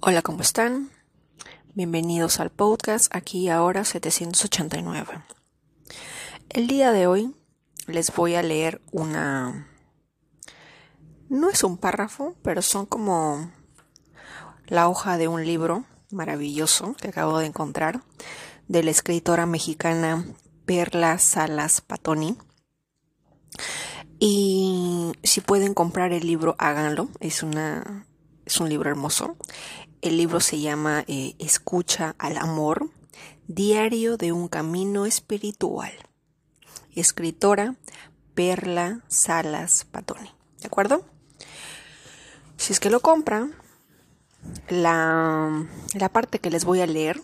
Hola, ¿cómo están? Bienvenidos al podcast aquí ahora 789. El día de hoy les voy a leer una... No es un párrafo, pero son como la hoja de un libro maravilloso que acabo de encontrar de la escritora mexicana Perla Salas Patoni. Y si pueden comprar el libro, háganlo. Es una es un libro hermoso. El libro se llama eh, Escucha al Amor, Diario de un Camino Espiritual. Escritora Perla Salas Patoni. ¿De acuerdo? Si es que lo compran, la, la parte que les voy a leer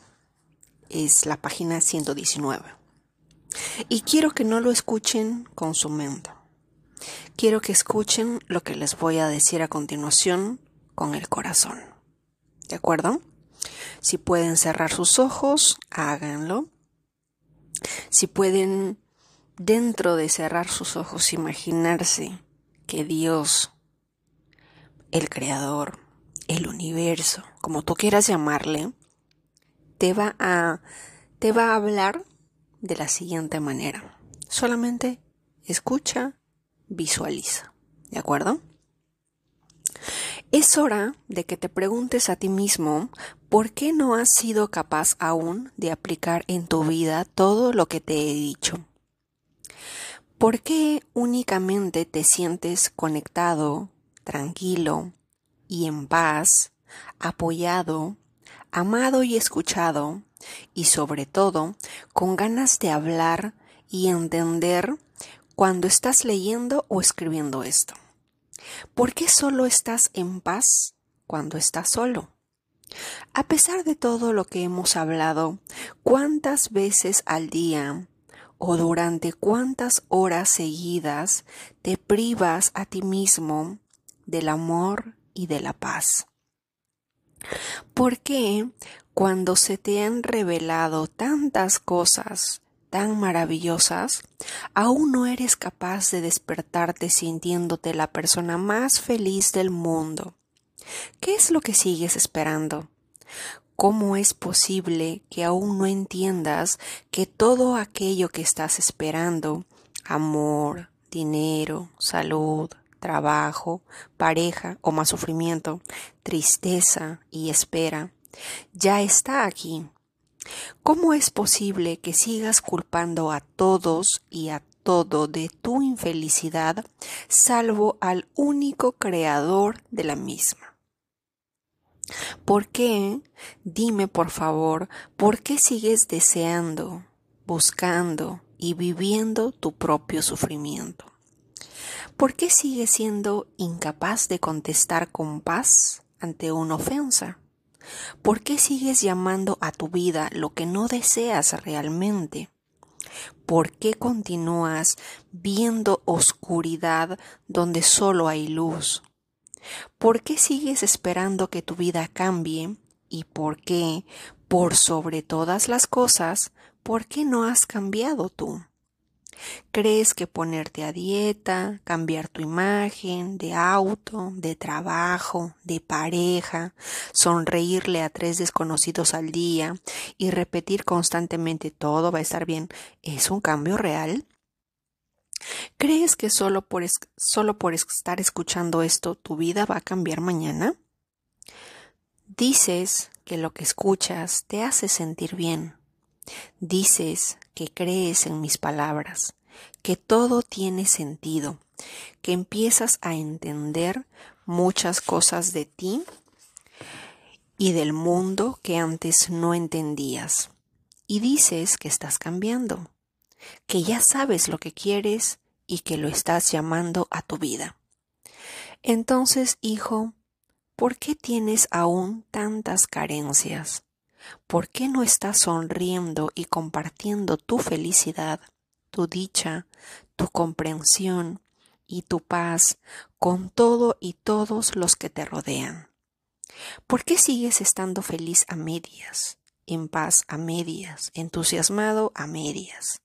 es la página 119. Y quiero que no lo escuchen con su mente. Quiero que escuchen lo que les voy a decir a continuación con el corazón. ¿De acuerdo? Si pueden cerrar sus ojos, háganlo. Si pueden, dentro de cerrar sus ojos, imaginarse que Dios, el Creador, el universo, como tú quieras llamarle, te va a, te va a hablar de la siguiente manera. Solamente escucha, visualiza. ¿De acuerdo? Es hora de que te preguntes a ti mismo por qué no has sido capaz aún de aplicar en tu vida todo lo que te he dicho. ¿Por qué únicamente te sientes conectado, tranquilo y en paz, apoyado, amado y escuchado, y sobre todo con ganas de hablar y entender cuando estás leyendo o escribiendo esto? ¿Por qué solo estás en paz cuando estás solo? A pesar de todo lo que hemos hablado, ¿cuántas veces al día o durante cuántas horas seguidas te privas a ti mismo del amor y de la paz? ¿Por qué cuando se te han revelado tantas cosas tan maravillosas, aún no eres capaz de despertarte sintiéndote la persona más feliz del mundo. ¿Qué es lo que sigues esperando? ¿Cómo es posible que aún no entiendas que todo aquello que estás esperando, amor, dinero, salud, trabajo, pareja o más sufrimiento, tristeza y espera, ya está aquí ¿Cómo es posible que sigas culpando a todos y a todo de tu infelicidad, salvo al único creador de la misma? ¿Por qué? Dime por favor, ¿por qué sigues deseando, buscando y viviendo tu propio sufrimiento? ¿Por qué sigues siendo incapaz de contestar con paz ante una ofensa? ¿Por qué sigues llamando a tu vida lo que no deseas realmente? ¿Por qué continúas viendo oscuridad donde solo hay luz? ¿Por qué sigues esperando que tu vida cambie? ¿Y por qué, por sobre todas las cosas, por qué no has cambiado tú? ¿Crees que ponerte a dieta, cambiar tu imagen de auto, de trabajo, de pareja, sonreírle a tres desconocidos al día y repetir constantemente todo va a estar bien es un cambio real? ¿Crees que solo por, solo por estar escuchando esto tu vida va a cambiar mañana? Dices que lo que escuchas te hace sentir bien. Dices que crees en mis palabras, que todo tiene sentido, que empiezas a entender muchas cosas de ti y del mundo que antes no entendías. Y dices que estás cambiando, que ya sabes lo que quieres y que lo estás llamando a tu vida. Entonces, hijo, ¿por qué tienes aún tantas carencias? ¿Por qué no estás sonriendo y compartiendo tu felicidad, tu dicha, tu comprensión y tu paz con todo y todos los que te rodean? ¿Por qué sigues estando feliz a medias, en paz a medias, entusiasmado a medias?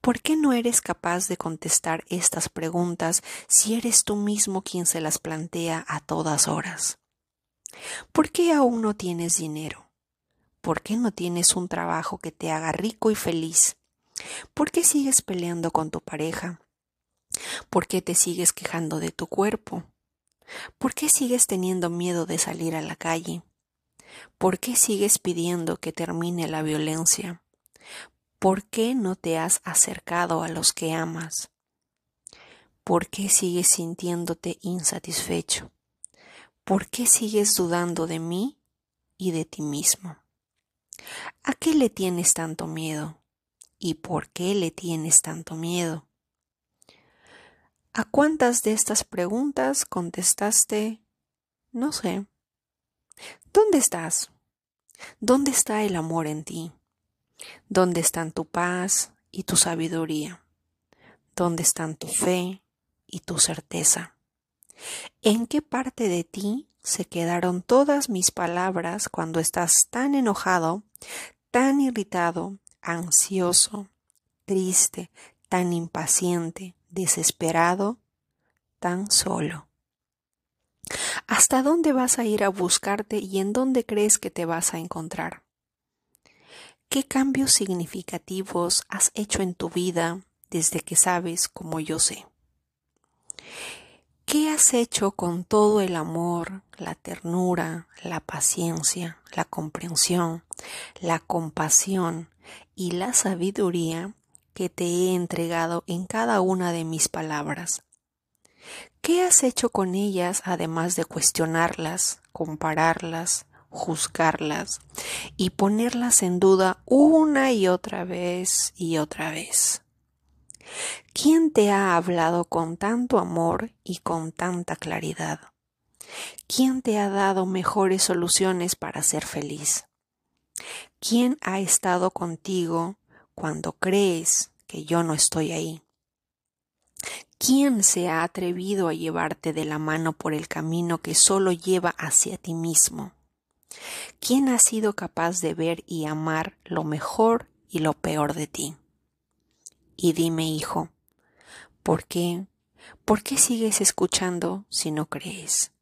¿Por qué no eres capaz de contestar estas preguntas si eres tú mismo quien se las plantea a todas horas? ¿Por qué aún no tienes dinero? ¿Por qué no tienes un trabajo que te haga rico y feliz? ¿Por qué sigues peleando con tu pareja? ¿Por qué te sigues quejando de tu cuerpo? ¿Por qué sigues teniendo miedo de salir a la calle? ¿Por qué sigues pidiendo que termine la violencia? ¿Por qué no te has acercado a los que amas? ¿Por qué sigues sintiéndote insatisfecho? ¿Por qué sigues dudando de mí y de ti mismo? ¿A qué le tienes tanto miedo? ¿Y por qué le tienes tanto miedo? ¿A cuántas de estas preguntas contestaste? No sé. ¿Dónde estás? ¿Dónde está el amor en ti? ¿Dónde están tu paz y tu sabiduría? ¿Dónde están tu fe y tu certeza? ¿En qué parte de ti se quedaron todas mis palabras cuando estás tan enojado, tan irritado, ansioso, triste, tan impaciente, desesperado, tan solo? ¿Hasta dónde vas a ir a buscarte y en dónde crees que te vas a encontrar? ¿Qué cambios significativos has hecho en tu vida desde que sabes como yo sé? ¿Qué has hecho con todo el amor, la ternura, la paciencia, la comprensión, la compasión y la sabiduría que te he entregado en cada una de mis palabras? ¿Qué has hecho con ellas además de cuestionarlas, compararlas, juzgarlas y ponerlas en duda una y otra vez y otra vez? ¿Quién te ha hablado con tanto amor y con tanta claridad? ¿Quién te ha dado mejores soluciones para ser feliz? ¿Quién ha estado contigo cuando crees que yo no estoy ahí? ¿Quién se ha atrevido a llevarte de la mano por el camino que solo lleva hacia ti mismo? ¿Quién ha sido capaz de ver y amar lo mejor y lo peor de ti? Y dime, hijo, ¿por qué? ¿Por qué sigues escuchando si no crees?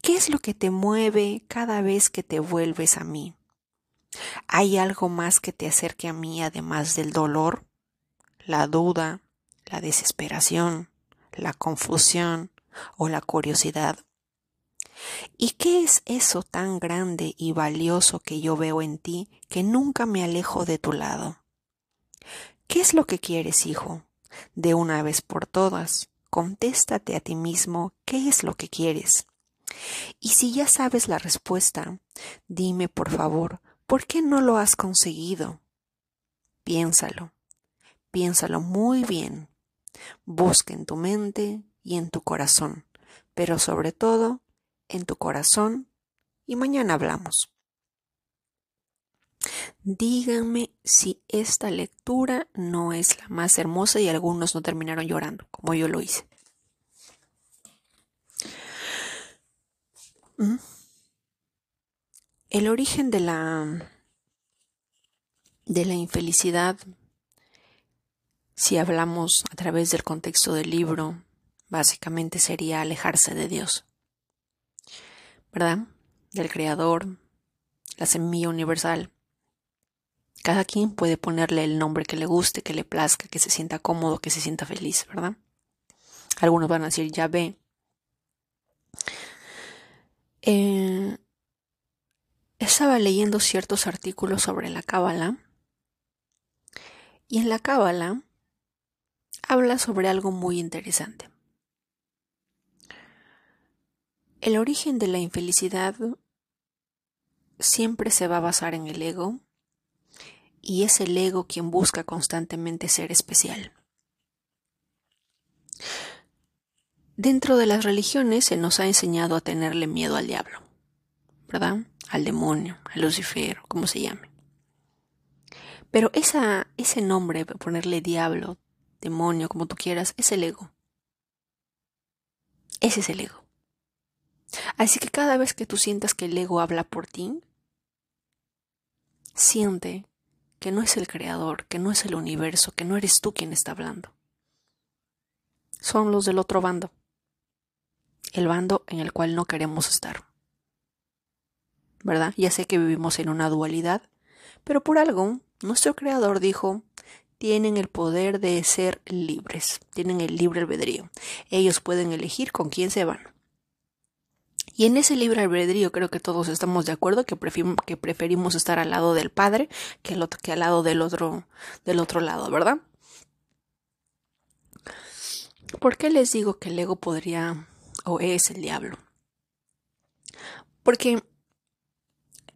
¿Qué es lo que te mueve cada vez que te vuelves a mí? ¿Hay algo más que te acerque a mí además del dolor, la duda, la desesperación, la confusión o la curiosidad. ¿Y qué es eso tan grande y valioso que yo veo en ti que nunca me alejo de tu lado? ¿Qué es lo que quieres, hijo? De una vez por todas, contéstate a ti mismo qué es lo que quieres. Y si ya sabes la respuesta, dime por favor, ¿por qué no lo has conseguido? Piénsalo, piénsalo muy bien. Busca en tu mente y en tu corazón, pero sobre todo en tu corazón y mañana hablamos. Díganme si esta lectura no es la más hermosa y algunos no terminaron llorando, como yo lo hice. ¿Mm? El origen de la de la infelicidad si hablamos a través del contexto del libro, básicamente sería alejarse de Dios. ¿Verdad? Del Creador, la semilla universal. Cada quien puede ponerle el nombre que le guste, que le plazca, que se sienta cómodo, que se sienta feliz, ¿verdad? Algunos van a decir ya ve. Eh, estaba leyendo ciertos artículos sobre la Cábala. Y en la Cábala habla sobre algo muy interesante. El origen de la infelicidad siempre se va a basar en el ego y es el ego quien busca constantemente ser especial. Dentro de las religiones se nos ha enseñado a tenerle miedo al diablo, ¿verdad? Al demonio, a Lucifer, como se llame. Pero esa, ese nombre, ponerle diablo, demonio, como tú quieras, es el ego. Ese es el ego. Así que cada vez que tú sientas que el ego habla por ti, siente que no es el creador, que no es el universo, que no eres tú quien está hablando. Son los del otro bando, el bando en el cual no queremos estar. ¿verdad? Ya sé que vivimos en una dualidad, pero por algo nuestro creador dijo, tienen el poder de ser libres, tienen el libre albedrío. Ellos pueden elegir con quién se van. Y en ese libre albedrío creo que todos estamos de acuerdo que, que preferimos estar al lado del Padre que, al lado del otro, del otro lado, ¿verdad? ¿Por qué les digo que el ego podría o es el diablo? Porque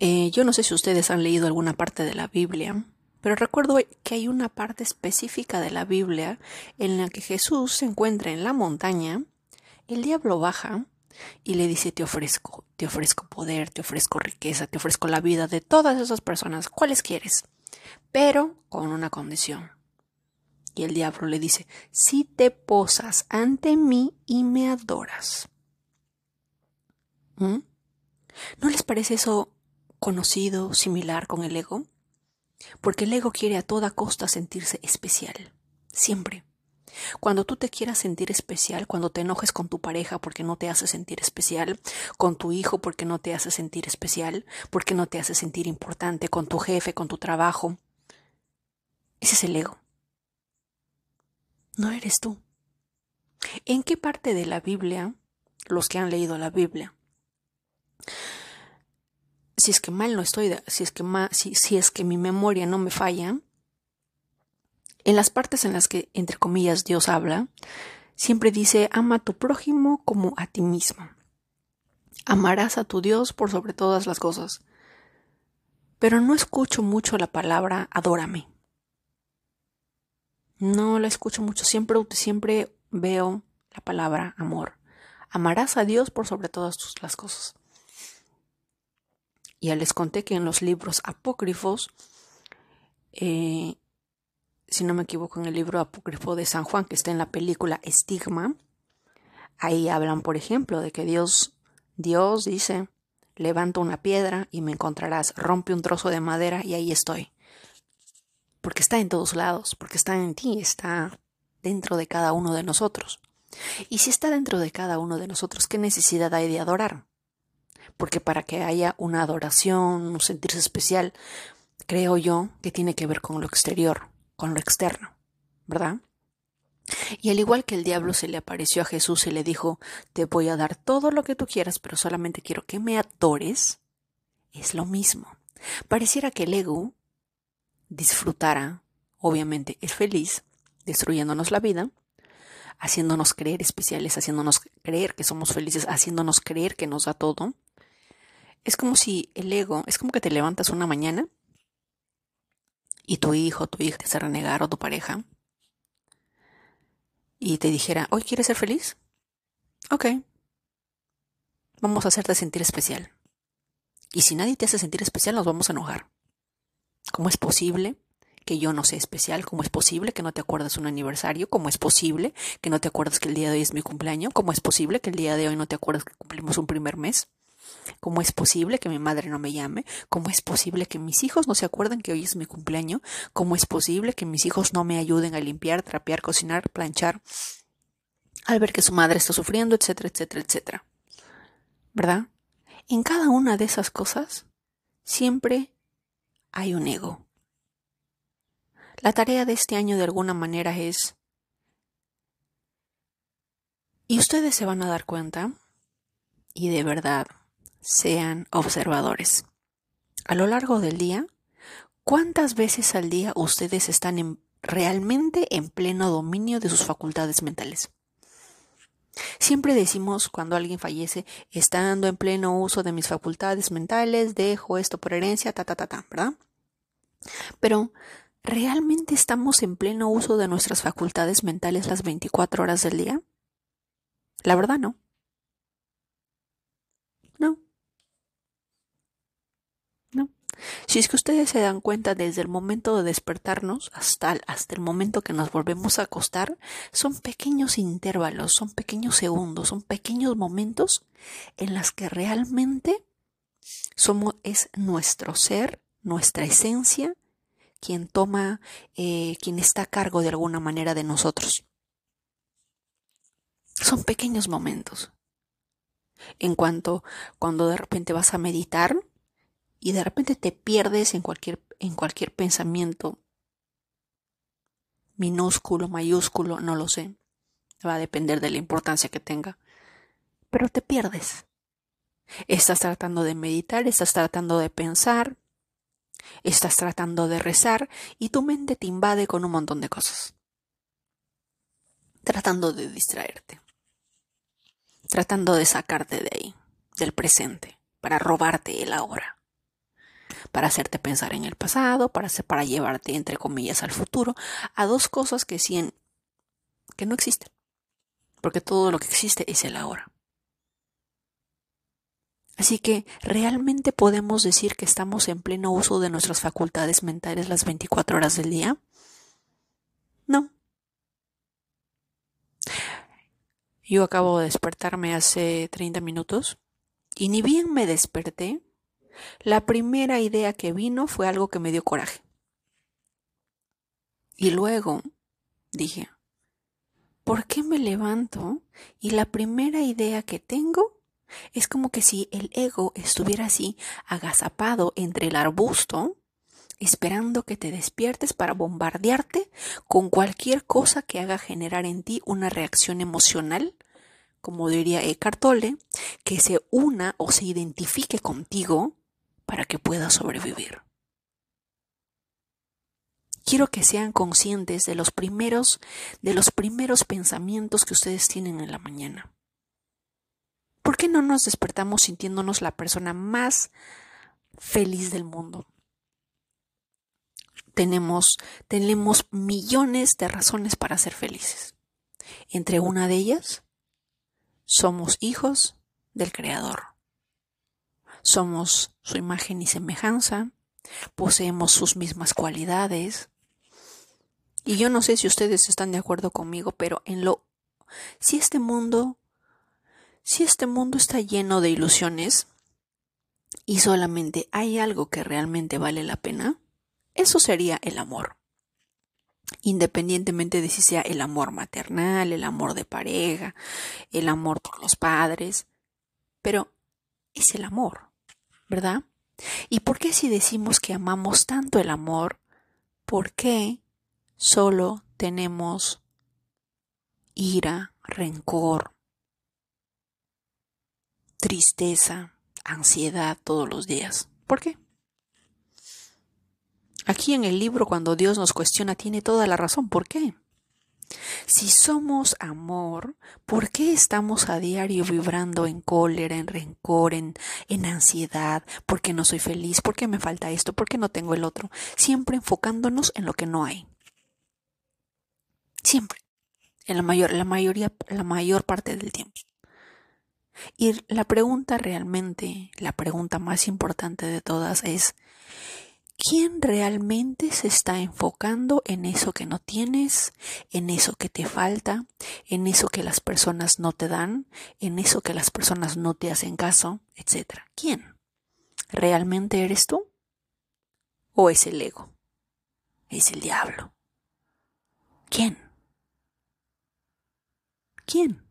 eh, yo no sé si ustedes han leído alguna parte de la Biblia, pero recuerdo que hay una parte específica de la Biblia en la que Jesús se encuentra en la montaña, el diablo baja y le dice te ofrezco, te ofrezco poder, te ofrezco riqueza, te ofrezco la vida de todas esas personas, ¿cuáles quieres? Pero con una condición. Y el diablo le dice, si te posas ante mí y me adoras. ¿Mm? ¿No les parece eso conocido, similar con el ego? Porque el ego quiere a toda costa sentirse especial, siempre. Cuando tú te quieras sentir especial, cuando te enojes con tu pareja porque no te hace sentir especial, con tu hijo porque no te hace sentir especial, porque no te hace sentir importante, con tu jefe, con tu trabajo, ese es el ego. No eres tú. ¿En qué parte de la Biblia, los que han leído la Biblia, si es que mal no estoy, si es que, si, es que mi memoria no me falla, en las partes en las que, entre comillas, Dios habla, siempre dice, ama a tu prójimo como a ti mismo. Amarás a tu Dios por sobre todas las cosas. Pero no escucho mucho la palabra adórame. No la escucho mucho. Siempre, siempre veo la palabra amor. Amarás a Dios por sobre todas las cosas. Ya les conté que en los libros apócrifos, eh, si no me equivoco, en el libro apócrifo de San Juan, que está en la película Estigma, ahí hablan, por ejemplo, de que Dios, Dios dice, levanta una piedra y me encontrarás, rompe un trozo de madera y ahí estoy. Porque está en todos lados, porque está en ti, está dentro de cada uno de nosotros. Y si está dentro de cada uno de nosotros, ¿qué necesidad hay de adorar? porque para que haya una adoración, un sentirse especial, creo yo que tiene que ver con lo exterior, con lo externo, ¿verdad? Y al igual que el diablo se le apareció a Jesús y le dijo, te voy a dar todo lo que tú quieras, pero solamente quiero que me adores, es lo mismo. Pareciera que el ego disfrutara, obviamente es feliz, destruyéndonos la vida, haciéndonos creer especiales, haciéndonos creer que somos felices, haciéndonos creer que nos da todo, es como si el ego, es como que te levantas una mañana y tu hijo, tu hija te hace renegar o tu pareja y te dijera, ¿hoy quieres ser feliz? Ok. Vamos a hacerte sentir especial. Y si nadie te hace sentir especial, nos vamos a enojar. ¿Cómo es posible que yo no sea especial? ¿Cómo es posible que no te acuerdas un aniversario? ¿Cómo es posible que no te acuerdas que el día de hoy es mi cumpleaños? ¿Cómo es posible que el día de hoy no te acuerdas que cumplimos un primer mes? ¿Cómo es posible que mi madre no me llame? ¿Cómo es posible que mis hijos no se acuerden que hoy es mi cumpleaños? ¿Cómo es posible que mis hijos no me ayuden a limpiar, trapear, cocinar, planchar? Al ver que su madre está sufriendo, etcétera, etcétera, etcétera. ¿Verdad? En cada una de esas cosas siempre hay un ego. La tarea de este año de alguna manera es... Y ustedes se van a dar cuenta, y de verdad, sean observadores. A lo largo del día, ¿cuántas veces al día ustedes están realmente en pleno dominio de sus facultades mentales? Siempre decimos cuando alguien fallece, estando en pleno uso de mis facultades mentales, dejo esto por herencia, ta, ta, ta, ta, ¿verdad? Pero, ¿realmente estamos en pleno uso de nuestras facultades mentales las 24 horas del día? La verdad no. Si es que ustedes se dan cuenta desde el momento de despertarnos hasta, hasta el momento que nos volvemos a acostar, son pequeños intervalos, son pequeños segundos, son pequeños momentos en los que realmente somos, es nuestro ser, nuestra esencia, quien toma, eh, quien está a cargo de alguna manera de nosotros. Son pequeños momentos. En cuanto cuando de repente vas a meditar, y de repente te pierdes en cualquier, en cualquier pensamiento minúsculo, mayúsculo, no lo sé. Va a depender de la importancia que tenga. Pero te pierdes. Estás tratando de meditar, estás tratando de pensar, estás tratando de rezar y tu mente te invade con un montón de cosas. Tratando de distraerte. Tratando de sacarte de ahí, del presente, para robarte el ahora. Para hacerte pensar en el pasado, para, para llevarte, entre comillas, al futuro, a dos cosas que, sí que no existen. Porque todo lo que existe es el ahora. Así que, ¿realmente podemos decir que estamos en pleno uso de nuestras facultades mentales las 24 horas del día? No. Yo acabo de despertarme hace 30 minutos y ni bien me desperté, la primera idea que vino fue algo que me dio coraje. Y luego dije, ¿por qué me levanto y la primera idea que tengo es como que si el ego estuviera así agazapado entre el arbusto, esperando que te despiertes para bombardearte con cualquier cosa que haga generar en ti una reacción emocional, como diría Eckhart Tolle, que se una o se identifique contigo para que puedas sobrevivir. Quiero que sean conscientes de los primeros de los primeros pensamientos que ustedes tienen en la mañana. ¿Por qué no nos despertamos sintiéndonos la persona más feliz del mundo? Tenemos, tenemos millones de razones para ser felices. Entre una de ellas, somos hijos del Creador. Somos su imagen y semejanza, poseemos sus mismas cualidades. Y yo no sé si ustedes están de acuerdo conmigo, pero en lo si este mundo si este mundo está lleno de ilusiones y solamente hay algo que realmente vale la pena, eso sería el amor. Independientemente de si sea el amor maternal, el amor de pareja, el amor por los padres, pero es el amor, ¿verdad? ¿Y por qué si decimos que amamos tanto el amor, por qué solo tenemos ira, rencor, tristeza, ansiedad todos los días. ¿Por qué? Aquí en el libro, cuando Dios nos cuestiona, tiene toda la razón. ¿Por qué? Si somos amor, ¿por qué estamos a diario vibrando en cólera, en rencor, en, en ansiedad? ¿Por qué no soy feliz? ¿Por qué me falta esto? ¿Por qué no tengo el otro? Siempre enfocándonos en lo que no hay. Siempre. En la mayor, la mayoría, la mayor parte del tiempo. Y la pregunta realmente, la pregunta más importante de todas es, ¿quién realmente se está enfocando en eso que no tienes, en eso que te falta, en eso que las personas no te dan, en eso que las personas no te hacen caso, etcétera? ¿Quién? ¿Realmente eres tú? ¿O es el ego? ¿Es el diablo? ¿Quién? ¿Quién?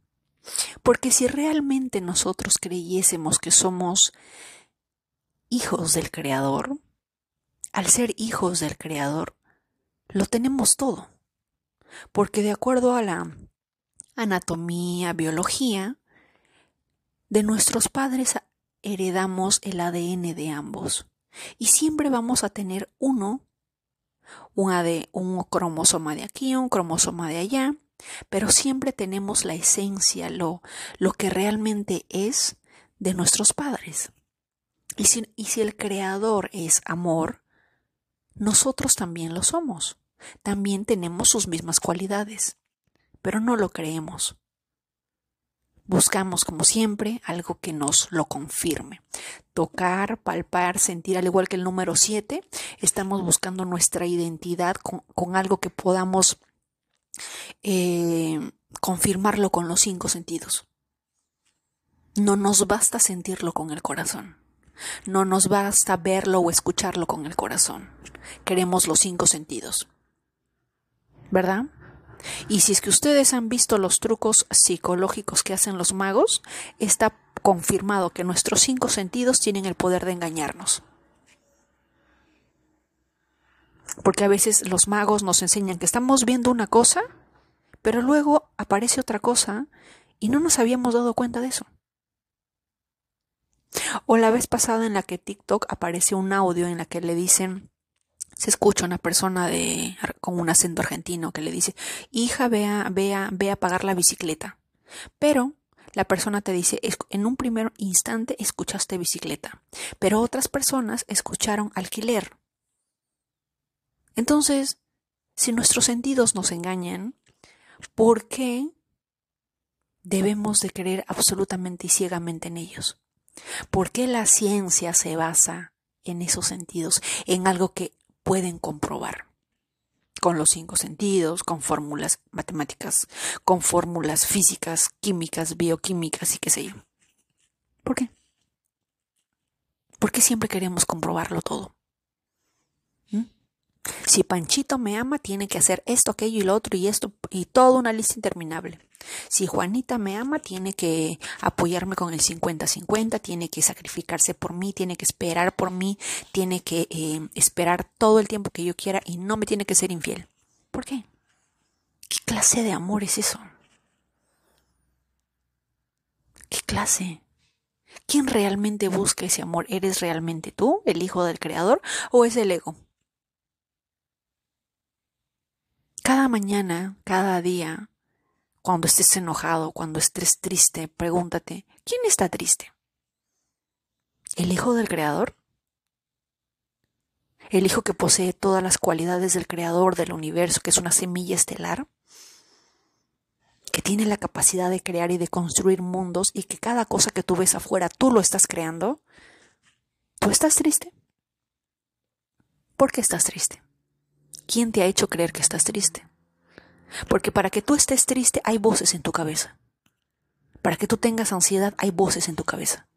Porque si realmente nosotros creyésemos que somos hijos del Creador, al ser hijos del Creador, lo tenemos todo. Porque de acuerdo a la anatomía, biología, de nuestros padres heredamos el ADN de ambos. Y siempre vamos a tener uno, un, un cromosoma de aquí, un cromosoma de allá, pero siempre tenemos la esencia, lo, lo que realmente es de nuestros padres. Y si, y si el Creador es amor, nosotros también lo somos. También tenemos sus mismas cualidades, pero no lo creemos. Buscamos, como siempre, algo que nos lo confirme. Tocar, palpar, sentir, al igual que el número 7, estamos buscando nuestra identidad con, algo que podamos eh, confirmarlo con los cinco sentidos. No nos basta sentirlo con el corazón. No nos basta verlo o escucharlo con el corazón. Queremos los cinco sentidos. ¿Verdad? Y si es que ustedes han visto los trucos psicológicos que hacen los magos, está confirmado que nuestros cinco sentidos tienen el poder de engañarnos. Porque a veces los magos nos enseñan que estamos viendo una cosa, pero luego aparece otra cosa y no nos habíamos dado cuenta de eso. O la vez pasada en la que TikTok aparece un audio en la que le dicen, se escucha una persona de, con un acento argentino que le dice, hija, vea, vea, ve a pagar la bicicleta. Pero la persona te dice, en un primer instante escuchaste bicicleta, pero otras personas escucharon alquiler. Entonces, si nuestros sentidos nos engañan, ¿por qué debemos de creer absolutamente y ciegamente en ellos? ¿Por qué la ciencia se basa en esos sentidos, en algo que pueden comprobar? Con los cinco sentidos, con fórmulas matemáticas, con fórmulas físicas, químicas, bioquímicas y qué sé yo. ¿Por qué? ¿Por qué siempre queremos comprobarlo todo? Si Panchito me ama, tiene que hacer esto, aquello y lo otro y esto y toda una lista interminable. Si Juanita me ama, tiene que apoyarme con el 50-50, tiene que sacrificarse por mí, tiene que esperar por mí, tiene que eh, esperar todo el tiempo que yo quiera y no me tiene que ser infiel. ¿Por qué? ¿Qué clase de amor es eso? ¿Qué clase? ¿Quién realmente busca ese amor? ¿Eres realmente tú, el hijo del creador, o es el ego? Cada mañana, cada día, cuando estés enojado, cuando estés triste, pregúntate, ¿quién está triste? ¿El Hijo del Creador? ¿El Hijo que posee todas las cualidades del Creador del universo, que es una semilla estelar? que tiene la capacidad de crear y de construir mundos y que cada cosa que tú ves afuera tú lo estás creando, ¿tú estás triste? ¿Por qué estás triste? ¿Quién te ha hecho creer que estás triste? Porque para que tú estés triste hay voces en tu cabeza. Para que tú tengas ansiedad hay voces en tu cabeza.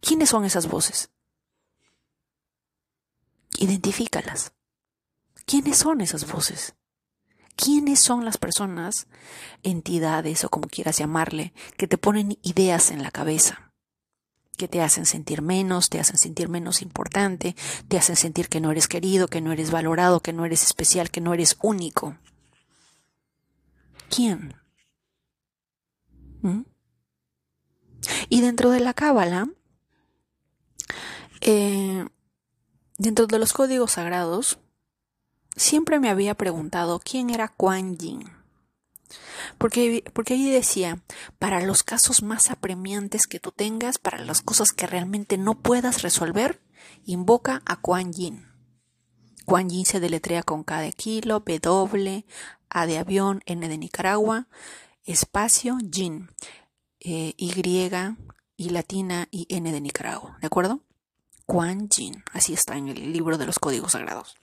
¿Quiénes son esas voces? Identifícalas. ¿Quiénes son esas voces? ¿Quiénes son las personas, entidades o como quieras llamarle, que te ponen ideas en la cabeza? que te hacen sentir menos, te hacen sentir menos importante, te hacen sentir que no eres querido, que no eres valorado, que no eres especial, que no eres único. ¿Quién? ¿Mm? Y dentro de la cábala, eh, dentro de los códigos sagrados, siempre me había preguntado quién era Kuan Yin. Porque, porque ahí decía, para los casos más apremiantes que tú tengas, para las cosas que realmente no puedas resolver, invoca a Kuan Yin. Kuan Yin se deletrea con K de kilo, W, A de avión, N de Nicaragua, espacio, Yin, eh, Y y latina y N de Nicaragua, ¿de acuerdo? Kuan Yin, así está en el libro de los códigos sagrados.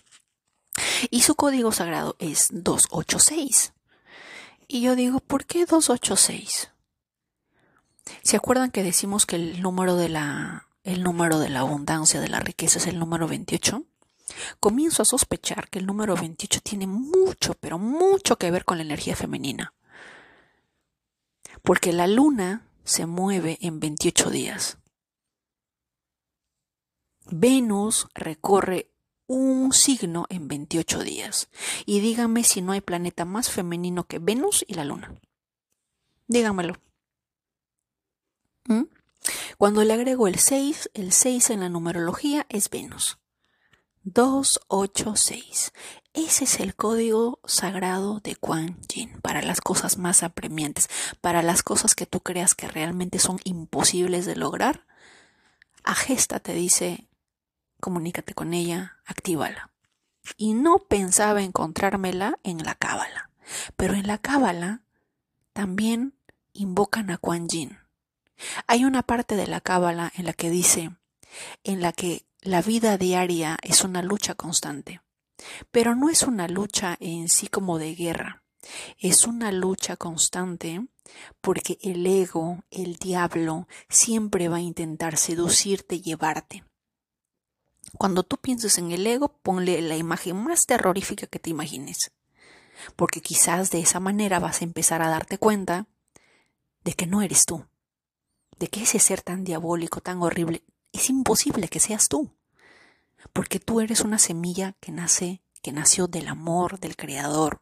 Y su código sagrado es 286. Y yo digo, ¿por qué 286? ¿Se acuerdan que decimos que el número de la el número de la abundancia, de la riqueza es el número 28? Comienzo a sospechar que el número 28 tiene mucho, pero mucho que ver con la energía femenina. Porque la luna se mueve en 28 días. Venus recorre un signo en 28 días. Y díganme si no hay planeta más femenino que Venus y la Luna. Díganmelo. ¿Mm? Cuando le agrego el 6, el 6 en la numerología es Venus. 286. Ese es el código sagrado de Quan Yin para las cosas más apremiantes, para las cosas que tú creas que realmente son imposibles de lograr. Agesta te dice comunícate con ella, actívala. Y no pensaba encontrármela en la cábala, pero en la cábala también invocan a Kuan Yin. Hay una parte de la cábala en la que dice, en la que la vida diaria es una lucha constante, pero no es una lucha en sí como de guerra, es una lucha constante porque el ego, el diablo, siempre va a intentar seducirte y llevarte. Cuando tú pienses en el ego, ponle la imagen más terrorífica que te imagines. Porque quizás de esa manera vas a empezar a darte cuenta de que no eres tú. De que ese ser tan diabólico, tan horrible, es imposible que seas tú. Porque tú eres una semilla que nace que nació del amor del Creador,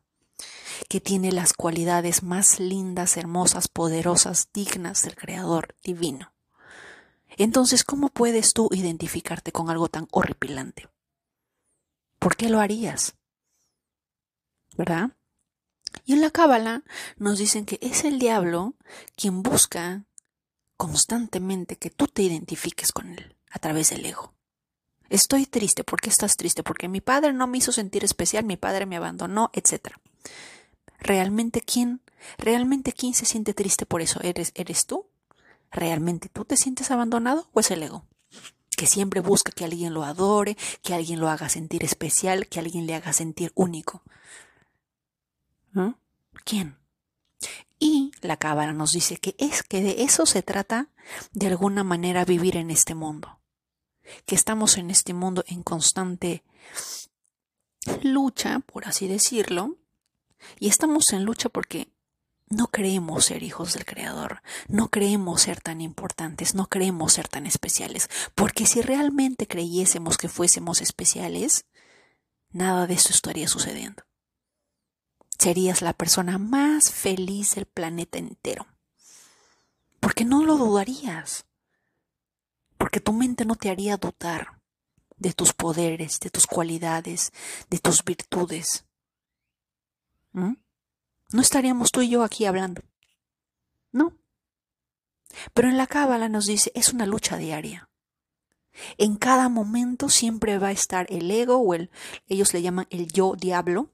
que tiene las cualidades más lindas, hermosas, poderosas, dignas del Creador divino. Entonces, ¿cómo puedes tú identificarte con algo tan horripilante? ¿Por qué lo harías? ¿Verdad? Y en la Cábala nos dicen que es el diablo quien busca constantemente que tú te identifiques con él a través del ego. Estoy triste. ¿Por qué estás triste? Porque mi padre no me hizo sentir especial, mi padre me abandonó, etc. ¿Realmente quién? ¿Realmente quién se siente triste por eso? ¿Eres, eres tú? ¿Realmente tú te sientes abandonado o es el ego? Que siempre busca que alguien lo adore, que alguien lo haga sentir especial, que alguien le haga sentir único. ¿Quién? Y la cábala nos dice que es que de eso se trata de alguna manera vivir en este mundo. Que estamos en este mundo en constante lucha, por así decirlo, y estamos en lucha porque no creemos ser hijos del Creador, no creemos ser tan importantes, no creemos ser tan especiales, porque si realmente creyésemos que fuésemos especiales, nada de eso estaría sucediendo. Serías la persona más feliz del planeta entero, porque no lo dudarías, porque tu mente no te haría dudar de tus poderes, de tus cualidades, de tus virtudes. No estaríamos tú y yo aquí hablando. No. Pero en la Cábala nos dice, es una lucha diaria. En cada momento siempre va a estar el ego o el, ellos le llaman el yo diablo,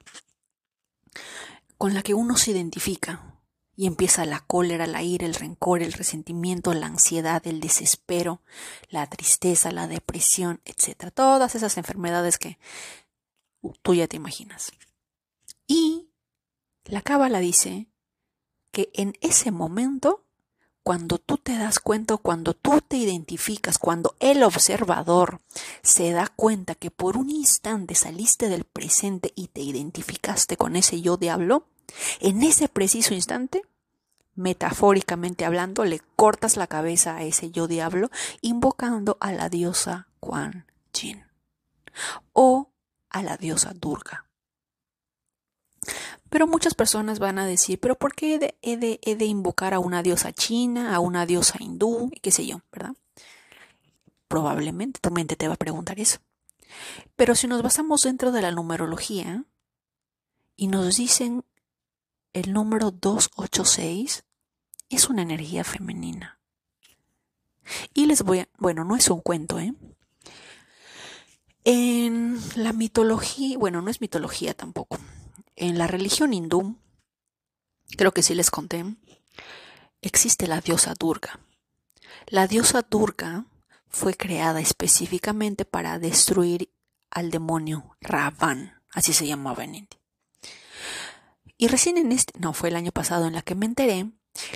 con la que uno se identifica. Y empieza la cólera, la ira, el rencor, el resentimiento, la ansiedad, el desespero, la tristeza, la depresión, etc. Todas esas enfermedades que tú ya te imaginas. Y la cábala dice que en ese momento, cuando tú te das cuenta, cuando tú te identificas, cuando el observador se da cuenta que por un instante saliste del presente y te identificaste con ese yo diablo, en ese preciso instante, metafóricamente hablando, le cortas la cabeza a ese yo diablo invocando a la diosa Quan Yin o a la diosa Durga. Pero muchas personas van a decir, pero ¿por qué he de, invocar a una diosa china, a una diosa hindú, qué sé yo, ¿verdad? Probablemente tu mente te va a preguntar eso. Pero si nos basamos dentro de la numerología y nos dicen el número 286, es una energía femenina. Y les voy a, bueno, no es un cuento, ¿eh? En la mitología, bueno, no es mitología tampoco en la religión hindú, creo que sí les conté, existe la diosa Durga. La diosa Durga fue creada específicamente para destruir al demonio Ravan, así se llamaba en India. Y recién en este, no, fue el año pasado en la que me enteré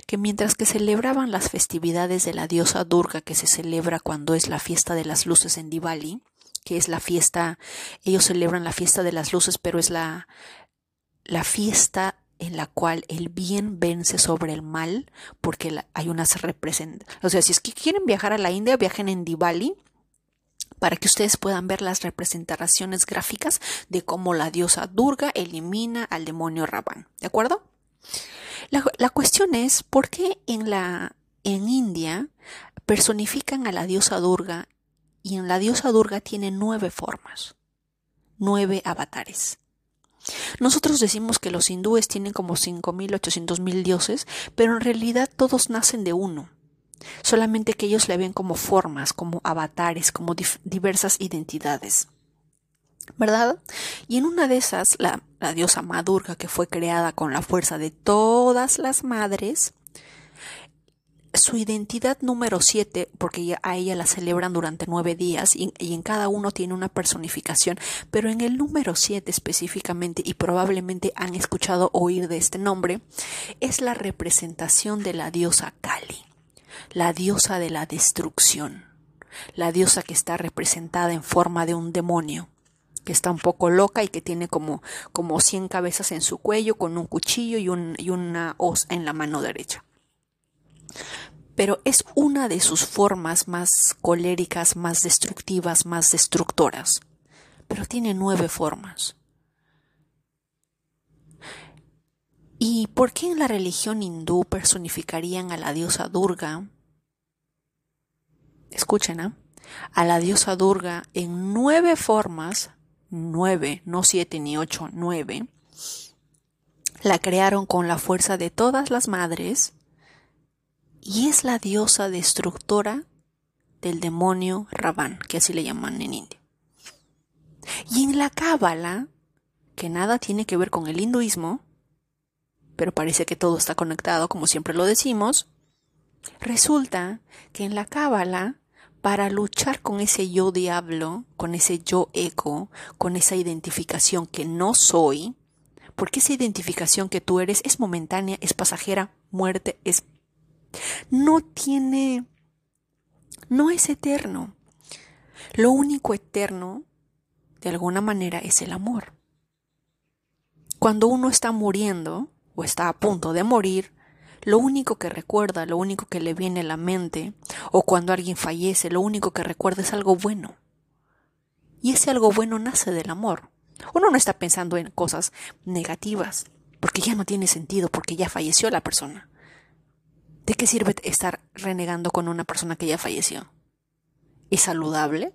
que mientras que celebraban las festividades de la diosa Durga que se celebra cuando es la fiesta de las luces en Diwali, que es la fiesta, ellos celebran la fiesta de las luces, pero es la, la fiesta en la cual el bien vence sobre el mal, porque hay unas representaciones. O sea, si es que quieren viajar a la India, viajen en Diwali para que ustedes puedan ver las representaciones gráficas de cómo la diosa Durga elimina al demonio Ravan. ¿De acuerdo? La, la cuestión es por qué en la en India personifican a la diosa Durga y en la diosa Durga tiene nueve formas, nueve avatares. Nosotros decimos que los hindúes tienen como 5.000, mil dioses, pero en realidad todos nacen de uno. Solamente que ellos le ven como formas, como avatares, como diversas identidades. ¿Verdad? Y en una de esas, la, la diosa Madurga, que fue creada con la fuerza de todas las madres, su identidad número 7, porque a ella la celebran durante nueve días y, en cada uno tiene una personificación, pero en el número 7 específicamente, y probablemente han escuchado oír de este nombre, es la representación de la diosa Kali, la diosa de la destrucción, la diosa que está representada en forma de un demonio que está un poco loca y que tiene como, como 100 cabezas en su cuello con un cuchillo y, un, y una hoz en la mano derecha pero es una de sus formas más coléricas, más destructivas, más destructoras. Pero tiene nueve formas. ¿Y por qué en la religión hindú personificarían a la diosa Durga? Escuchen, ¿eh? a la diosa Durga en nueve formas, nueve, no siete ni ocho, nueve. La crearon con la fuerza de todas las madres y es la diosa destructora del demonio Ravan, que así le llaman en India. Y en la Cábala, que nada tiene que ver con el hinduismo, pero parece que todo está conectado, como siempre lo decimos, resulta que en la Cábala, para luchar con ese yo diablo, con ese yo eco, con esa identificación que no soy, porque esa identificación que tú eres es momentánea, es pasajera, muerte, es... no tiene... no es eterno. Lo único eterno, de alguna manera, es el amor. Cuando uno está muriendo o está a punto de morir, lo único que recuerda, lo único que le viene a la mente, o cuando alguien fallece, lo único que recuerda es algo bueno. Y ese algo bueno nace del amor. Uno no está pensando en cosas negativas, porque ya no tiene sentido, porque ya falleció la persona. ¿De qué sirve estar renegando con una persona que ya falleció? ¿Es saludable?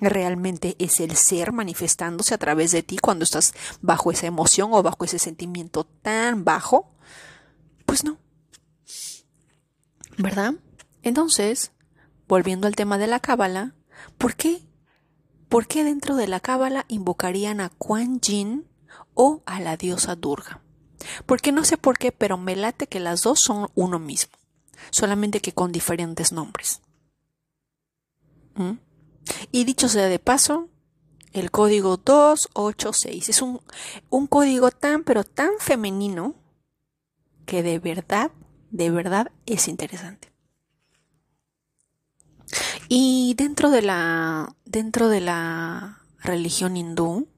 ¿Realmente es el ser manifestándose a través de ti cuando estás bajo esa emoción o bajo ese sentimiento tan bajo? Pues no. ¿Verdad? Entonces, volviendo al tema de la cábala, ¿por qué ¿Por qué dentro de la cábala invocarían a Kuan Yin o a la diosa Durga? Porque no sé por qué, pero me late que las dos son uno mismo, solamente que con diferentes nombres. ¿Mm? Y dicho sea de paso, el código 286 es un, un código tan, pero tan femenino que de verdad, de verdad es interesante. Y dentro de la, dentro de la religión hindú,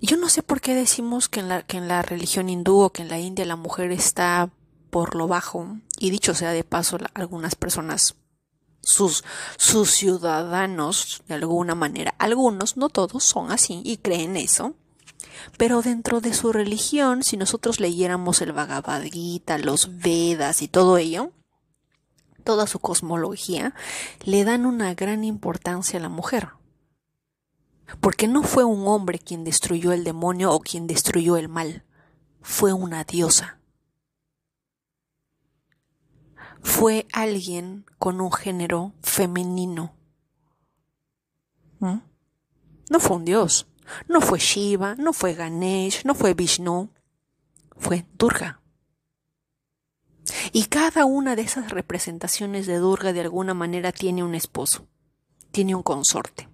yo no sé por qué decimos que en, la, que en la religión hindú o que en la India la mujer está por lo bajo. Y dicho sea de paso, algunas personas, sus, sus ciudadanos, de alguna manera, algunos, no todos, son así y creen eso. Pero dentro de su religión, si nosotros leyéramos el Bhagavad Gita, los Vedas y todo ello, toda su cosmología, le dan una gran importancia a la mujer. Porque no fue un hombre quien destruyó el demonio o quien destruyó el mal, fue una diosa. Fue alguien con un género femenino. ¿Mm? No fue un dios, no fue Shiva, no fue Ganesh, no fue Vishnu, fue Durga. Y cada una de esas representaciones de Durga de alguna manera tiene un esposo, tiene un consorte.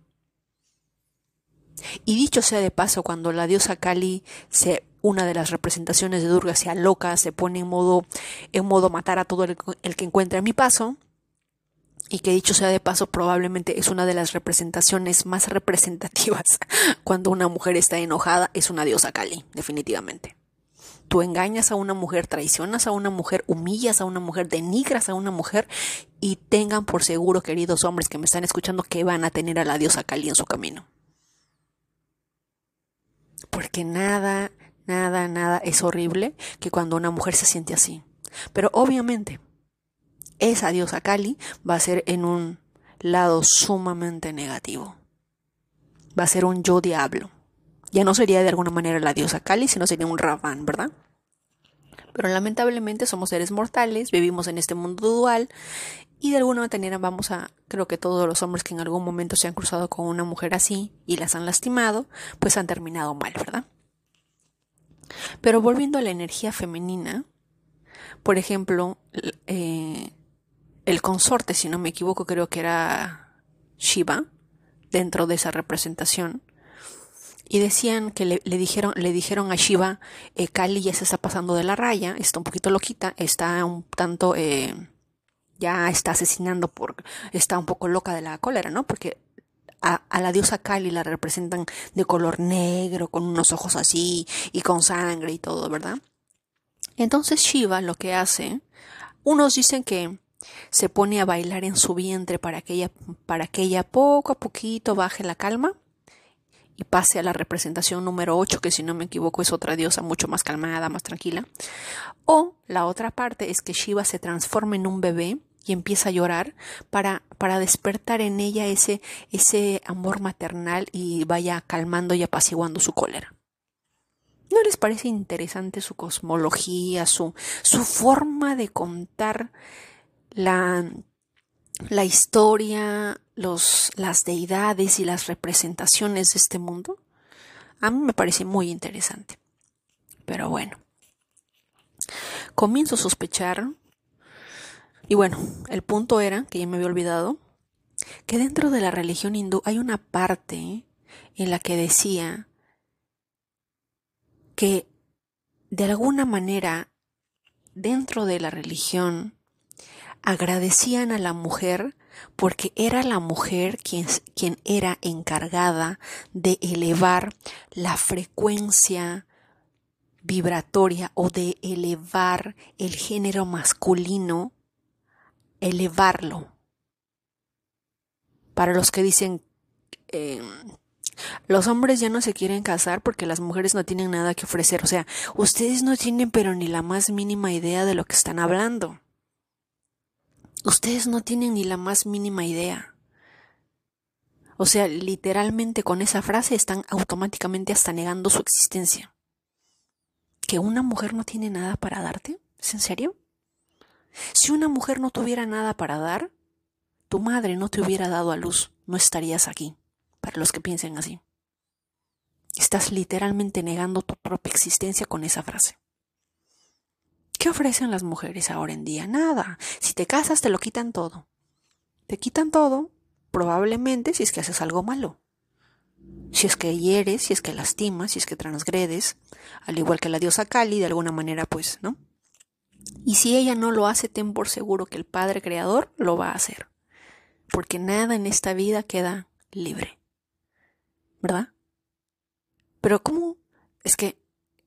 Y dicho sea de paso, cuando la diosa Kali se una de las representaciones de Durga se aloca, se pone en modo en modo matar a todo el, que encuentre a mi paso, y que dicho sea de paso probablemente es una de las representaciones más representativas cuando una mujer está enojada, es una diosa Kali, definitivamente. Tú engañas a una mujer, traicionas a una mujer, humillas a una mujer, denigras a una mujer y tengan por seguro, queridos hombres que me están escuchando, que van a tener a la diosa Kali en su camino. Porque nada, nada, nada es horrible que cuando una mujer se siente así. Pero obviamente, esa diosa Kali va a ser en un lado sumamente negativo. Va a ser un yo diablo. Ya no sería de alguna manera la diosa Kali, sino sería un Ravan, ¿verdad? Pero lamentablemente somos seres mortales, vivimos en este mundo dual y de alguna manera vamos a, creo que todos los hombres que en algún momento se han cruzado con una mujer así y las han lastimado, pues han terminado mal, ¿verdad? Pero volviendo a la energía femenina, por ejemplo, eh, el consorte, si no me equivoco, creo que era Shiva, dentro de esa representación, y decían que le, dijeron, le dijeron a Shiva, eh, Kali ya se está pasando de la raya, está un poquito loquita, está un tanto, eh, ya está asesinando por, está un poco loca de la cólera, ¿no? Porque a, la diosa Kali la representan de color negro, con unos ojos así y con sangre y todo, ¿verdad? Entonces Shiva lo que hace, unos dicen que se pone a bailar en su vientre para que ella, para que ella poco a poquito baje la calma y pase a la representación número 8, que si no me equivoco es otra diosa mucho más calmada, más tranquila. O la otra parte es que Shiva se transforma en un bebé y empieza a llorar para, para despertar en ella ese, ese amor maternal y vaya calmando y apaciguando su cólera. ¿No les parece interesante su cosmología, su, su forma de contar la, la historia, los, las deidades y las representaciones de este mundo? A mí me parece muy interesante. Pero bueno, comienzo a sospechar, y bueno, el punto era, que ya me había olvidado, que dentro de la religión hindú hay una parte en la que decía que de alguna manera dentro de la religión agradecían a la mujer porque era la mujer quien, quien, era encargada de elevar la frecuencia vibratoria o de elevar el género masculino, elevarlo. Para los que dicen, eh, los hombres ya no se quieren casar porque las mujeres no tienen nada que ofrecer. O sea, ustedes no tienen pero ni la más mínima idea de lo que están hablando. Ustedes no tienen ni la más mínima idea. O sea, literalmente con esa frase están automáticamente hasta negando su existencia. ¿Que una mujer no tiene nada para darte? ¿Es en serio? Si una mujer no tuviera nada para dar, tu madre no te hubiera dado a luz, no estarías aquí para los que piensen así. Estás literalmente negando tu propia existencia con esa frase. ¿Qué ofrecen las mujeres ahora en día? Nada. Si te casas te lo quitan todo. Te quitan todo, probablemente si es que haces algo malo. Si es que hieres, si es que lastimas, si es que transgredes, al igual que la diosa Kali, de alguna manera, pues, ¿no? Y si ella no lo hace, ten por seguro que el Padre Creador lo va a hacer. Porque nada en esta vida queda libre. ¿verdad? Pero ¿cómo? Es que,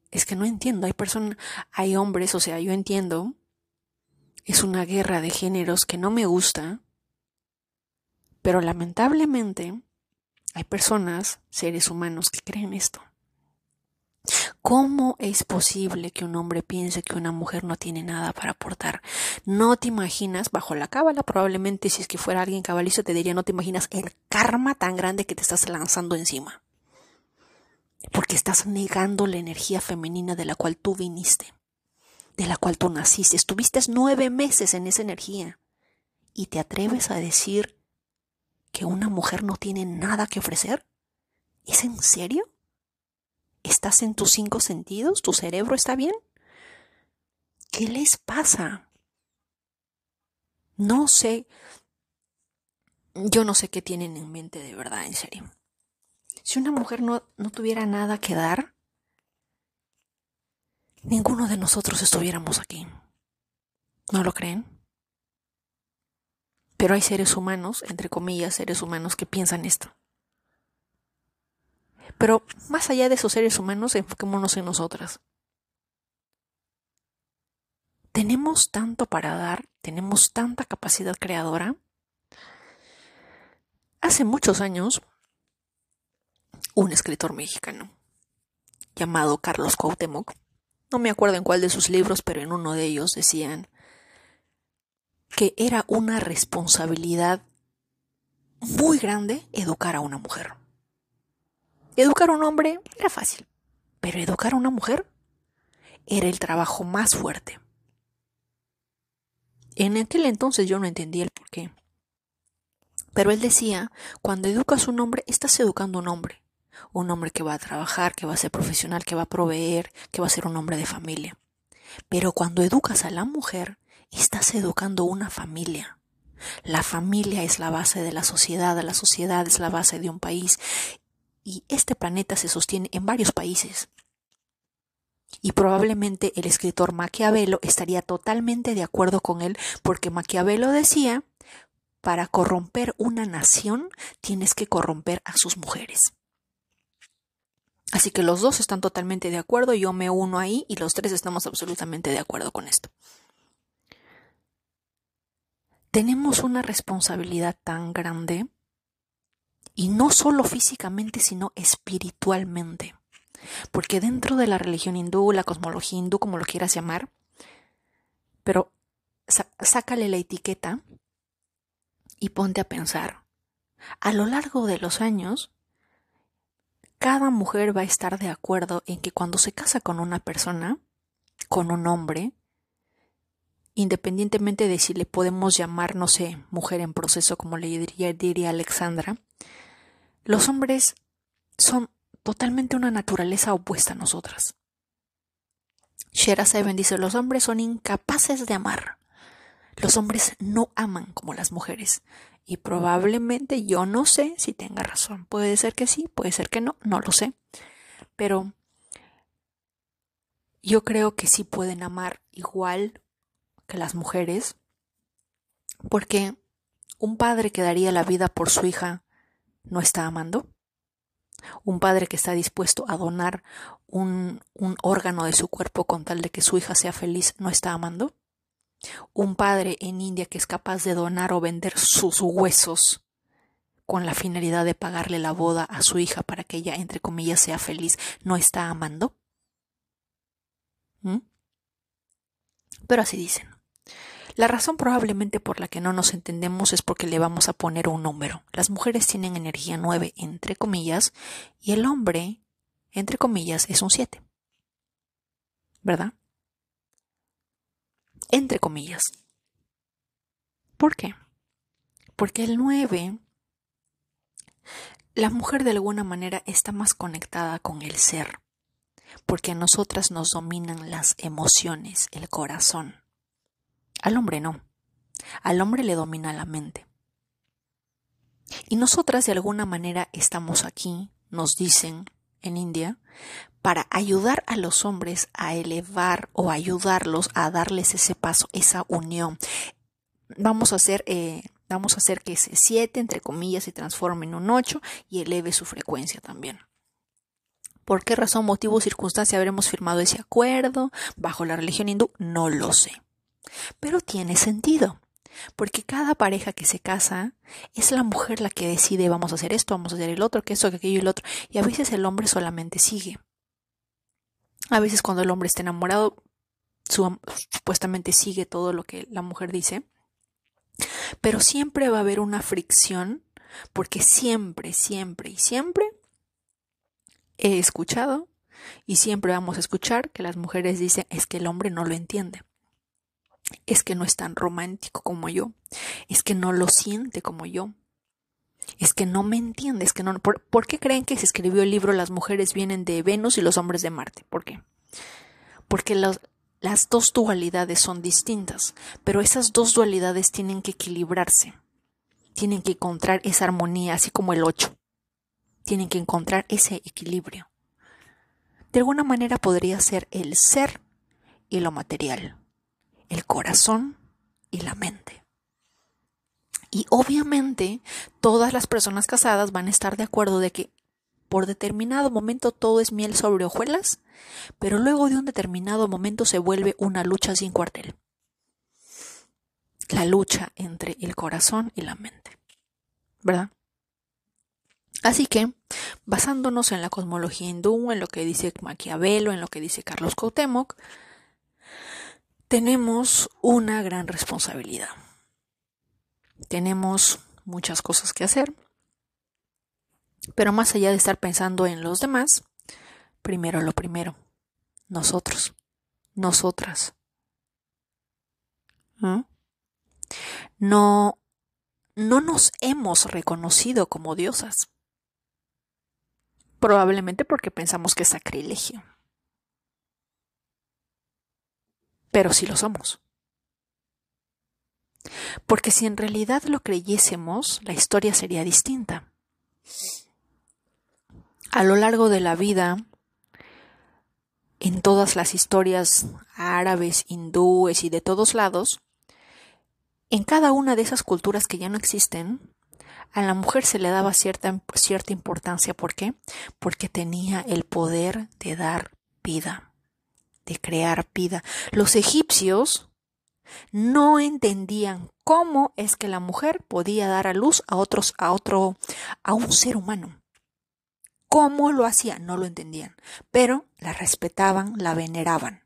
es que no entiendo. Hay personas, hay hombres, o sea, yo entiendo. Es una guerra de géneros que no me gusta. Pero lamentablemente hay personas, seres humanos, que creen esto. ¿Cómo es posible que un hombre piense que una mujer no tiene nada para aportar? No te imaginas, bajo la cábala, probablemente si es que fuera alguien cabalista te diría, no te imaginas el karma tan grande que te estás lanzando encima. Porque estás negando la energía femenina de la cual tú viniste, de la cual tú naciste. Estuviste nueve meses en esa energía. ¿Y te atreves a decir que una mujer no tiene nada que ofrecer? ¿Es en serio? ¿Estás en tus cinco sentidos? ¿Tu cerebro está bien? ¿Qué les pasa? No sé. Yo no sé qué tienen en mente de verdad, en serio. Si una mujer no, no tuviera nada que dar, ninguno de nosotros estuviéramos aquí. ¿No lo creen? Pero hay seres humanos, entre comillas, seres humanos que piensan esto. Pero más allá de esos seres humanos, enfoquémonos en nosotras. Tenemos tanto para dar, tenemos tanta capacidad creadora. Hace muchos años, un escritor mexicano llamado Carlos Cuauhtémoc, no me acuerdo en cuál de sus libros, pero en uno de ellos decían que era una responsabilidad muy grande educar a una mujer. Educar a un hombre era fácil, pero educar a una mujer era el trabajo más fuerte. En aquel entonces yo no entendía el por qué. Pero él decía, cuando educas a un hombre, estás educando a un hombre. Un hombre que va a trabajar, que va a ser profesional, que va a proveer, que va a ser un hombre de familia. Pero cuando educas a la mujer, estás educando una familia. La familia es la base de la sociedad, la sociedad es la base de un país y este planeta se sostiene en varios países. Y probablemente el escritor Maquiavelo estaría totalmente de acuerdo con él porque Maquiavelo decía, para corromper una nación tienes que corromper a sus mujeres. Así que los dos están totalmente de acuerdo, yo me uno ahí y los tres estamos absolutamente de acuerdo con esto. Tenemos una responsabilidad tan grande Y no solo físicamente, sino espiritualmente. Porque dentro de la religión hindú, la cosmología hindú, como lo quieras llamar, pero sácale la etiqueta y ponte a pensar. A lo largo de los años, cada mujer va a estar de acuerdo en que cuando se casa con una persona, con un hombre, independientemente de si le podemos llamar, no sé, mujer en proceso, como le diría, diría Alexandra, los hombres son totalmente una naturaleza opuesta a nosotras. Shera Seven dice, los hombres son incapaces de amar. Los hombres no aman como las mujeres. Y probablemente yo no sé si tenga razón. Puede ser que sí, puede ser que no, no lo sé. Pero yo creo que sí pueden amar igual que las mujeres. Porque un padre que daría la vida por su hija no está amando. Un padre que está dispuesto a donar un, órgano de su cuerpo con tal de que su hija sea feliz no está amando. Un padre en India que es capaz de donar o vender sus huesos con la finalidad de pagarle la boda a su hija para que ella, entre comillas, sea feliz, no está amando. ¿Mm? Pero así dicen. La razón probablemente por la que no nos entendemos es porque le vamos a poner un número. Las mujeres tienen energía 9, entre comillas, y el hombre, entre comillas, es un 7. ¿Verdad? Entre comillas. ¿Por qué? Porque el 9, la mujer de alguna manera está más conectada con el ser, porque a nosotras nos dominan las emociones, el corazón. Al hombre no. Al hombre le domina la mente. Y nosotras de alguna manera estamos aquí, nos dicen en India, para ayudar a los hombres a elevar o ayudarlos a darles ese paso, esa unión. Vamos a hacer, eh, vamos a hacer que ese 7, entre comillas, se transforme en un 8 y eleve su frecuencia también. ¿Por qué razón, motivo o circunstancia habremos firmado ese acuerdo bajo la religión hindú? No lo sé. Pero tiene sentido, porque cada pareja que se casa es la mujer la que decide vamos a hacer esto, vamos a hacer el otro, que esto, que aquello y el otro, y a veces el hombre solamente sigue. A veces cuando el hombre está enamorado, supuestamente sigue todo lo que la mujer dice, pero siempre va a haber una fricción, porque siempre, siempre y siempre he escuchado y siempre vamos a escuchar que las mujeres dicen es que el hombre no lo entiende es que no es tan romántico como yo, es que no lo siente como yo, es que no me entiende, es que no... ¿Por, qué creen que se escribió el libro Las mujeres vienen de Venus y los hombres de Marte? ¿Por qué? Porque las dos dualidades son distintas, pero esas dos dualidades tienen que equilibrarse, tienen que encontrar esa armonía, así como el 8, tienen que encontrar ese equilibrio. De alguna manera podría ser el ser y lo material el corazón y la mente. Y obviamente todas las personas casadas van a estar de acuerdo de que por determinado momento todo es miel sobre hojuelas, pero luego de un determinado momento se vuelve una lucha sin cuartel. La lucha entre el corazón y la mente. ¿Verdad? Así que, basándonos en la cosmología hindú, en lo que dice Maquiavelo, en lo que dice Carlos Cuauhtémoc, tenemos una gran responsabilidad. Tenemos muchas cosas que hacer, pero más allá de estar pensando en los demás, primero lo primero, nosotros, nosotras. ¿Mm? No, no nos hemos reconocido como diosas. Probablemente porque pensamos que es sacrilegio. Pero sí lo somos. Porque si en realidad lo creyésemos, la historia sería distinta. A lo largo de la vida, en todas las historias árabes, hindúes y de todos lados, en cada una de esas culturas que ya no existen, a la mujer se le daba cierta, cierta importancia. ¿Por qué? Porque tenía el poder de dar vida de crear vida. Los egipcios no entendían cómo es que la mujer podía dar a luz a otros a otro a un ser humano. ¿Cómo lo hacía? No lo entendían, pero la respetaban, la veneraban.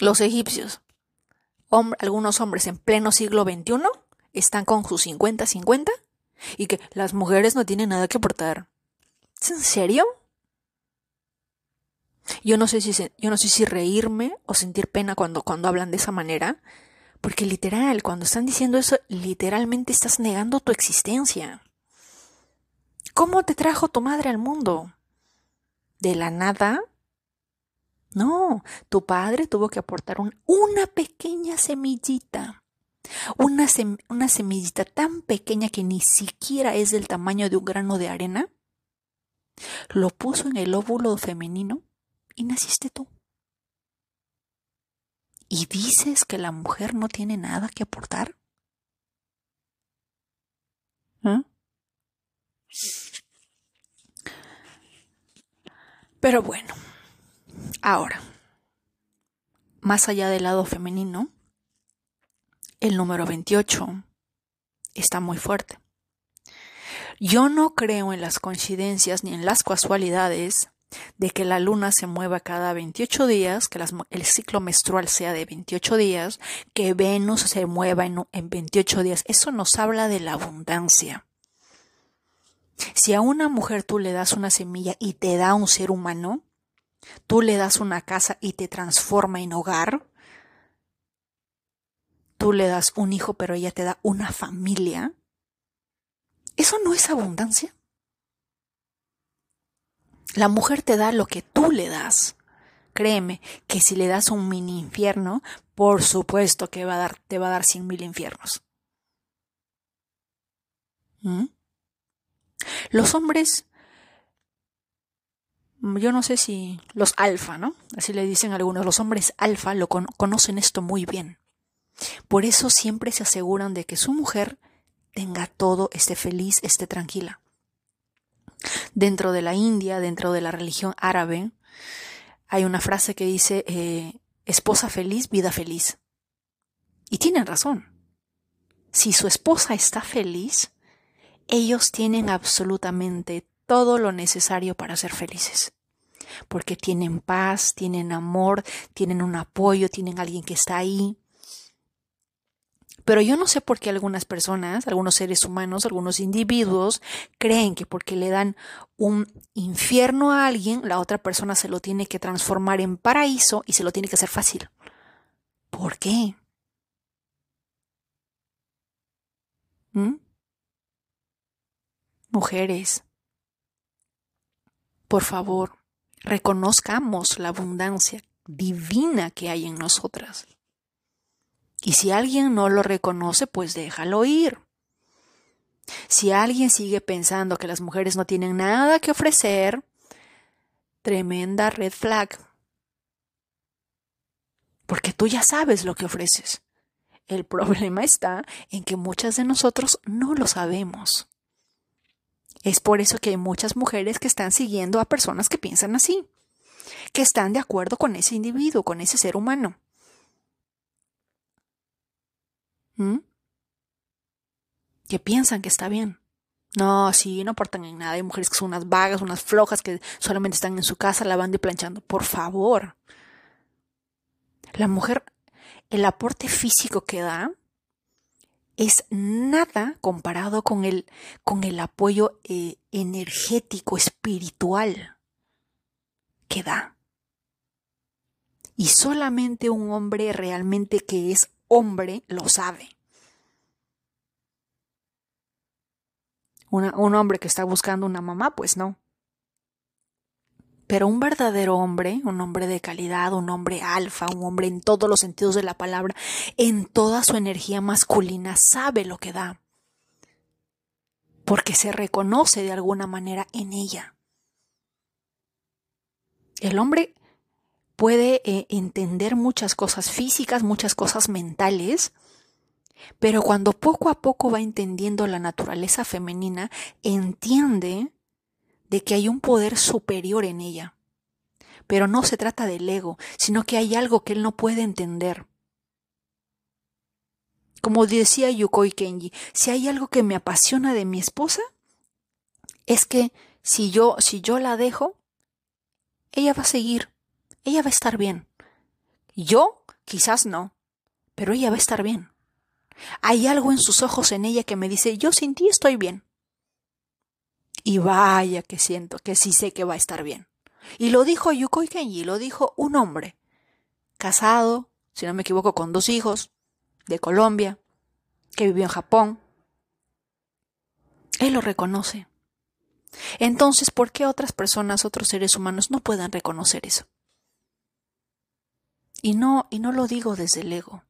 Los egipcios, algunos hombres en pleno siglo XXI, están con sus 50-50 y que las mujeres no tienen nada que aportar. ¿Es en serio? Yo no sé si, yo no sé si reírme o sentir pena cuando, cuando hablan de esa manera, porque literal, cuando están diciendo eso, literalmente estás negando tu existencia. ¿Cómo te trajo tu madre al mundo? ¿De la nada? No, tu padre tuvo que aportar una pequeña semillita. Una, una semillita tan pequeña que ni siquiera es del tamaño de un grano de arena. Lo puso en el óvulo femenino y naciste tú. ¿Y dices que la mujer no tiene nada que aportar? ¿Eh? Pero bueno, ahora, más allá del lado femenino, el número 28 está muy fuerte. Yo no creo en las coincidencias ni en las casualidades de que la luna se mueva cada 28 días, que el ciclo menstrual sea de 28 días, que Venus se mueva en, en 28 días. Eso nos habla de la abundancia. Si a una mujer tú le das una semilla y te da un ser humano, tú le das una casa y te transforma en hogar, tú le das un hijo pero ella te da una familia, ¿eso no es abundancia? La mujer te da lo que tú le das. Créeme que si le das un mini infierno, por supuesto que va a dar, te va a dar cien mil infiernos. ¿Mm? Los hombres, yo no sé si los alfa, ¿no? Así le dicen algunos, los hombres alfa lo conocen esto muy bien. Por eso siempre se aseguran de que su mujer tenga todo, esté feliz, esté tranquila. Dentro de la India, dentro de la religión árabe, hay una frase que dice, eh, esposa feliz, vida feliz. Y tienen razón. Si su esposa está feliz, ellos tienen absolutamente todo lo necesario para ser felices. Porque tienen paz, tienen amor, tienen un apoyo, tienen alguien que está ahí. Pero yo no sé por qué algunas personas, algunos seres humanos, algunos individuos creen que porque le dan un infierno a alguien, la otra persona se lo tiene que transformar en paraíso y se lo tiene que hacer fácil. ¿Por qué? ¿Mm? Mujeres, por favor, reconozcamos la abundancia divina que hay en nosotras. Y si alguien no lo reconoce, pues déjalo ir. Si alguien sigue pensando que las mujeres no tienen nada que ofrecer, tremenda red flag. Porque tú ya sabes lo que ofreces. El problema está en que muchas de nosotros no lo sabemos. Es por eso que hay muchas mujeres que están siguiendo a personas que piensan así, que están de acuerdo con ese individuo, con ese ser humano. ¿Mm? Que piensan que está bien. No, sí, no aportan en nada. Hay mujeres que son unas vagas, unas flojas que solamente están en su casa lavando y planchando. Por favor. La mujer, el aporte físico que da es nada comparado con el, con el apoyo eh, energético, espiritual que da. Y solamente un hombre realmente que es hombre lo sabe. un hombre que está buscando una mamá, pues no. Pero un verdadero hombre, un hombre de calidad, un hombre alfa, un hombre en todos los sentidos de la palabra, en toda su energía masculina, sabe lo que da. Porque se reconoce de alguna manera en ella. El hombre puede eh, entender muchas cosas físicas, muchas cosas mentales, pero cuando poco a poco va entendiendo la naturaleza femenina, entiende de que hay un poder superior en ella. Pero no se trata del ego, sino que hay algo que él no puede entender. Como decía Yukoi Kenji, si hay algo que me apasiona de mi esposa, es que si yo, si yo la dejo, ella va a seguir, ella va a estar bien. Yo, quizás no, pero ella va a estar bien. Hay algo en sus ojos en ella que me dice, yo sin ti estoy bien. Y vaya que siento que sí sé que va a estar bien. Y lo dijo Yukoi Kenji, lo dijo un hombre, casado, si no me equivoco, con dos hijos, de Colombia, que vivió en Japón. Él lo reconoce. Entonces, ¿por qué otras personas, otros seres humanos no puedan reconocer eso? Y no, y no lo digo desde el ego.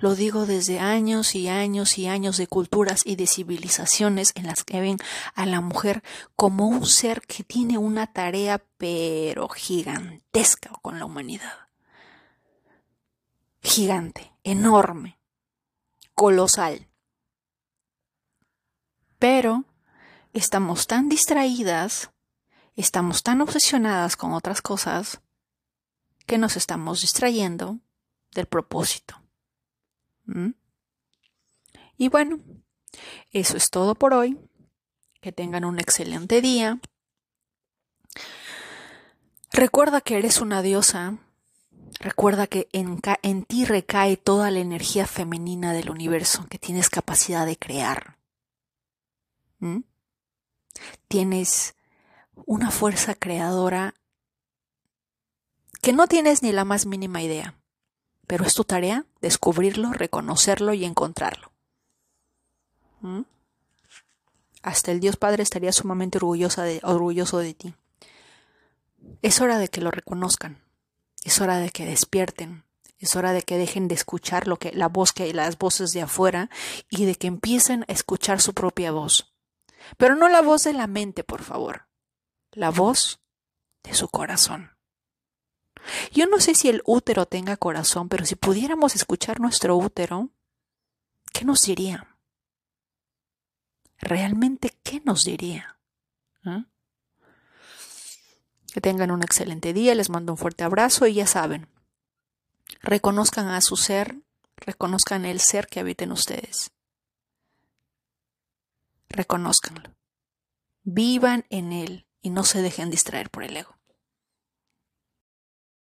Lo digo desde años y años y años de culturas y de civilizaciones en las que ven a la mujer como un ser que tiene una tarea pero gigantesca con la humanidad. Gigante, enorme, colosal. Pero estamos tan distraídas, estamos tan obsesionadas con otras cosas, que nos estamos distrayendo del propósito. ¿Mm? Y bueno, eso es todo por hoy. Que tengan un excelente día. Recuerda que eres una diosa. Recuerda que en, en, ti recae toda la energía femenina del universo, que tienes capacidad de crear. ¿Mm? Tienes una fuerza creadora que no tienes ni la más mínima idea pero es tu tarea descubrirlo, reconocerlo y encontrarlo. ¿Mm? Hasta el Dios Padre estaría sumamente orgullosa orgulloso de ti. Es hora de que lo reconozcan, es hora de que despierten, es hora de que dejen de escuchar lo que la voz que las voces de afuera y de que empiecen a escuchar su propia voz. Pero no la voz de la mente, por favor, la voz de su corazón. Yo no sé si el útero tenga corazón, pero si pudiéramos escuchar nuestro útero, ¿qué nos diría? ¿Realmente qué nos diría? ¿Ah? Que tengan un excelente día, les mando un fuerte abrazo y ya saben, reconozcan a su ser, reconozcan el ser que habita en ustedes. Reconózcanlo. Vivan en él y no se dejen distraer por el ego.